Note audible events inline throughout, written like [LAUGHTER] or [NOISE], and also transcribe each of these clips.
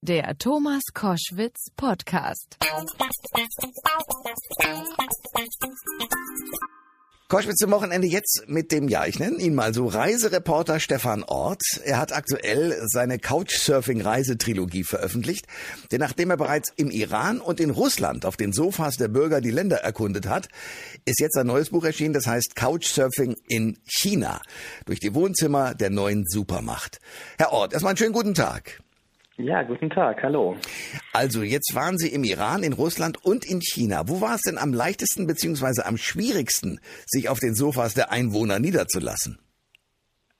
Der Thomas Koschwitz Podcast. Koschwitz zum Wochenende jetzt mit dem, ja, ich nenne ihn mal so, Reisereporter Stefan Ort. Er hat aktuell seine Couchsurfing-Reisetrilogie veröffentlicht, denn nachdem er bereits im Iran und in Russland auf den Sofas der Bürger die Länder erkundet hat, ist jetzt ein neues Buch erschienen, das heißt Couchsurfing in China, durch die Wohnzimmer der neuen Supermacht. Herr Ort, erstmal einen schönen guten Tag. Ja, guten Tag, hallo. Also, jetzt waren Sie im Iran, in Russland und in China. Wo war es denn am leichtesten bzw. am schwierigsten, sich auf den Sofas der Einwohner niederzulassen?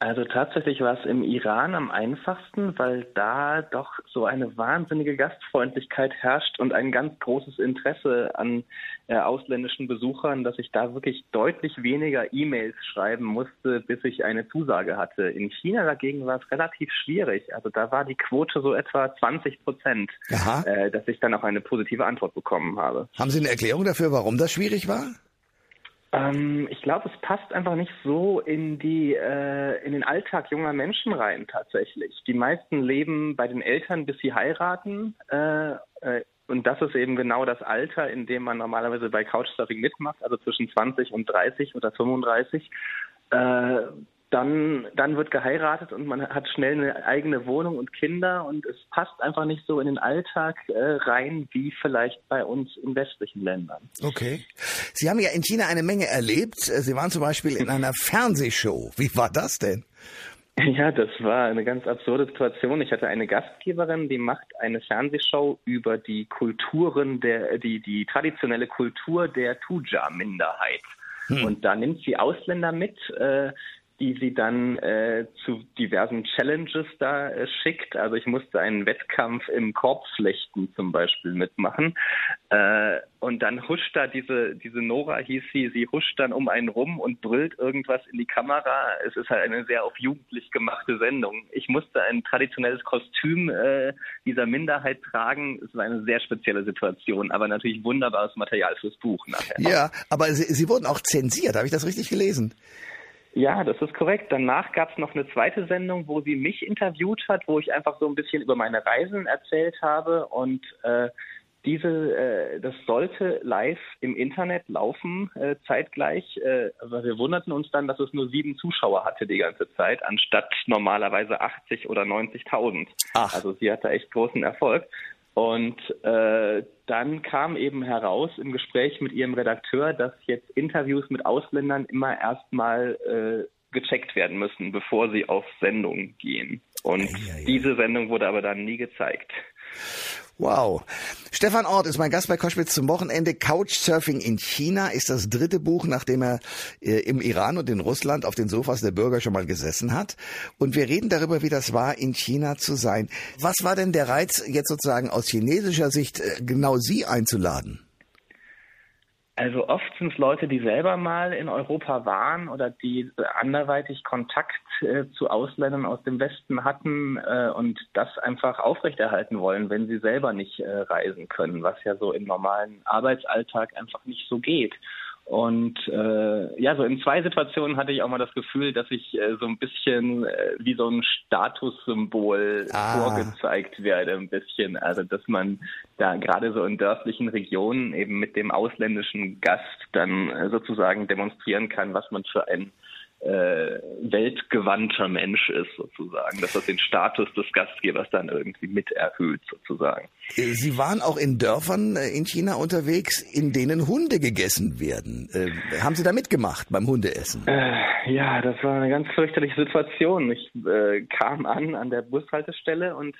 Also tatsächlich war es im Iran am einfachsten, weil da doch so eine wahnsinnige Gastfreundlichkeit herrscht und ein ganz großes Interesse an äh, ausländischen Besuchern, dass ich da wirklich deutlich weniger E-Mails schreiben musste, bis ich eine Zusage hatte. In China dagegen war es relativ schwierig. Also da war die Quote so etwa 20 Prozent, äh, dass ich dann auch eine positive Antwort bekommen habe. Haben Sie eine Erklärung dafür, warum das schwierig war? Ähm, ich glaube, es passt einfach nicht so in die äh, in den Alltag junger Menschen rein tatsächlich. Die meisten leben bei den Eltern, bis sie heiraten. Äh, äh, und das ist eben genau das Alter, in dem man normalerweise bei Couchsurfing mitmacht, also zwischen 20 und 30 oder 35. Äh, dann, dann wird geheiratet und man hat schnell eine eigene Wohnung und Kinder und es passt einfach nicht so in den Alltag äh, rein wie vielleicht bei uns in westlichen Ländern. Okay. Sie haben ja in China eine Menge erlebt. Sie waren zum Beispiel in einer [LAUGHS] Fernsehshow. Wie war das denn? Ja, das war eine ganz absurde Situation. Ich hatte eine Gastgeberin, die macht eine Fernsehshow über die Kulturen der, die, die traditionelle Kultur der Tuja-Minderheit. Hm. Und da nimmt sie Ausländer mit, äh, die sie dann äh, zu diversen Challenges da äh, schickt. Also ich musste einen Wettkampf im Korbflechten zum Beispiel mitmachen. Äh, und dann huscht da diese, diese Nora hieß sie, sie huscht dann um einen rum und brüllt irgendwas in die Kamera. Es ist halt eine sehr auf jugendlich gemachte Sendung. Ich musste ein traditionelles Kostüm äh, dieser Minderheit tragen. Es war eine sehr spezielle Situation, aber natürlich wunderbares Material fürs Buch nachher. Ja, aber sie, sie wurden auch zensiert. Habe ich das richtig gelesen? Ja, das ist korrekt. Danach gab es noch eine zweite Sendung, wo sie mich interviewt hat, wo ich einfach so ein bisschen über meine Reisen erzählt habe und äh, diese, äh, das sollte live im Internet laufen, äh, zeitgleich. Äh, aber wir wunderten uns dann, dass es nur sieben Zuschauer hatte die ganze Zeit, anstatt normalerweise 80 oder 90.000. Also sie hatte echt großen Erfolg. Und äh, dann kam eben heraus im Gespräch mit ihrem Redakteur, dass jetzt Interviews mit Ausländern immer erstmal äh, gecheckt werden müssen, bevor sie auf Sendung gehen. Und ja, ja. diese Sendung wurde aber dann nie gezeigt. Wow. Stefan Ort ist mein Gast bei Koschwitz zum Wochenende. Couchsurfing in China ist das dritte Buch, nachdem er äh, im Iran und in Russland auf den Sofas der Bürger schon mal gesessen hat. Und wir reden darüber, wie das war, in China zu sein. Was war denn der Reiz, jetzt sozusagen aus chinesischer Sicht äh, genau Sie einzuladen? Also oft sind es Leute, die selber mal in Europa waren oder die anderweitig Kontakt äh, zu Ausländern aus dem Westen hatten äh, und das einfach aufrechterhalten wollen, wenn sie selber nicht äh, reisen können, was ja so im normalen Arbeitsalltag einfach nicht so geht. Und äh, ja, so in zwei Situationen hatte ich auch mal das Gefühl, dass ich äh, so ein bisschen äh, wie so ein Statussymbol ah. vorgezeigt werde, ein bisschen. Also dass man da gerade so in dörflichen Regionen eben mit dem ausländischen Gast dann äh, sozusagen demonstrieren kann, was man für ein äh, weltgewandter Mensch ist, sozusagen, dass das den Status des Gastgebers dann irgendwie mit erhöht, sozusagen. Äh, Sie waren auch in Dörfern äh, in China unterwegs, in denen Hunde gegessen werden. Äh, haben Sie da mitgemacht beim Hundeessen? Äh, ja, das war eine ganz fürchterliche Situation. Ich äh, kam an an der Bushaltestelle und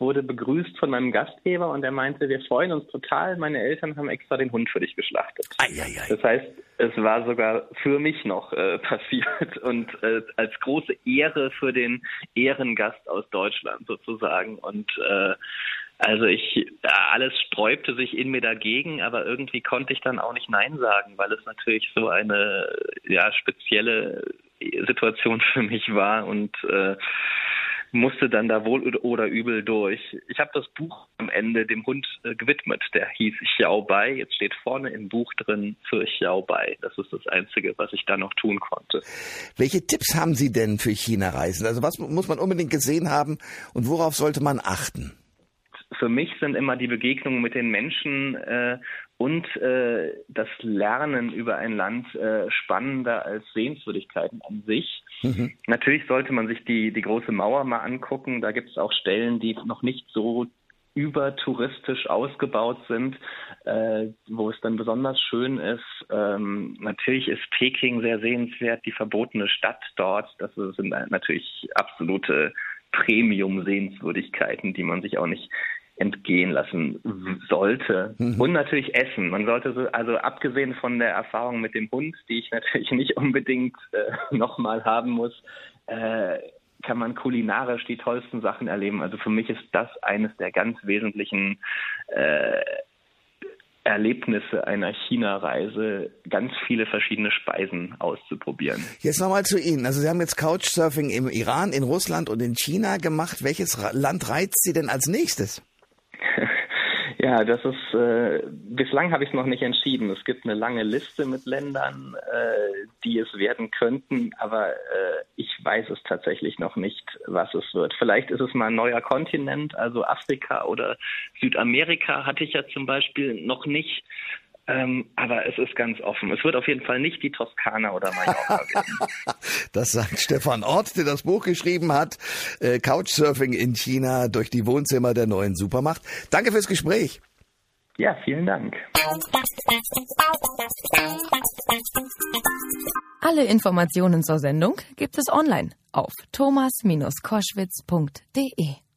wurde begrüßt von meinem Gastgeber und er meinte, wir freuen uns total, meine Eltern haben extra den Hund für dich geschlachtet. Ei, ei, ei. Das heißt, es war sogar für mich noch äh, [LAUGHS] passiert und äh, als große Ehre für den Ehrengast aus Deutschland sozusagen und äh, also ich, alles sträubte sich in mir dagegen, aber irgendwie konnte ich dann auch nicht Nein sagen, weil es natürlich so eine ja spezielle Situation [LAUGHS] für mich war und äh, musste dann da wohl oder übel durch. Ich habe das Buch am Ende dem Hund äh, gewidmet. Der hieß Xiao Bai. Jetzt steht vorne im Buch drin für Xiao Bai. Das ist das Einzige, was ich da noch tun konnte. Welche Tipps haben Sie denn für China-Reisen? Also was muss man unbedingt gesehen haben und worauf sollte man achten? Für mich sind immer die Begegnungen mit den Menschen äh, und äh, das Lernen über ein Land äh, spannender als Sehenswürdigkeiten an sich. Mhm. Natürlich sollte man sich die, die große Mauer mal angucken. Da gibt es auch Stellen, die noch nicht so übertouristisch ausgebaut sind, äh, wo es dann besonders schön ist. Ähm, natürlich ist Peking sehr sehenswert, die verbotene Stadt dort. Das sind natürlich absolute Premium-Sehenswürdigkeiten, die man sich auch nicht entgehen lassen sollte. Mhm. Und natürlich Essen. Man sollte so, also abgesehen von der Erfahrung mit dem Hund, die ich [LAUGHS] natürlich nicht unbedingt äh, nochmal haben muss, äh, kann man kulinarisch die tollsten Sachen erleben. Also für mich ist das eines der ganz wesentlichen äh, Erlebnisse einer China-Reise, ganz viele verschiedene Speisen auszuprobieren. Jetzt nochmal zu Ihnen. Also Sie haben jetzt Couchsurfing im Iran, in Russland und in China gemacht. Welches Land reizt Sie denn als nächstes? Ja, das ist, äh, bislang habe ich es noch nicht entschieden. Es gibt eine lange Liste mit Ländern, äh, die es werden könnten, aber äh, ich weiß es tatsächlich noch nicht, was es wird. Vielleicht ist es mal ein neuer Kontinent, also Afrika oder Südamerika hatte ich ja zum Beispiel noch nicht. Ähm, aber es ist ganz offen. Es wird auf jeden Fall nicht die Toskana oder Mallorca [LAUGHS] werden. das sagt Stefan Ort, der das Buch geschrieben hat. Äh, Couchsurfing in China durch die Wohnzimmer der neuen Supermacht. Danke fürs Gespräch. Ja, vielen Dank. Alle Informationen zur Sendung gibt es online auf thomas-koschwitz.de.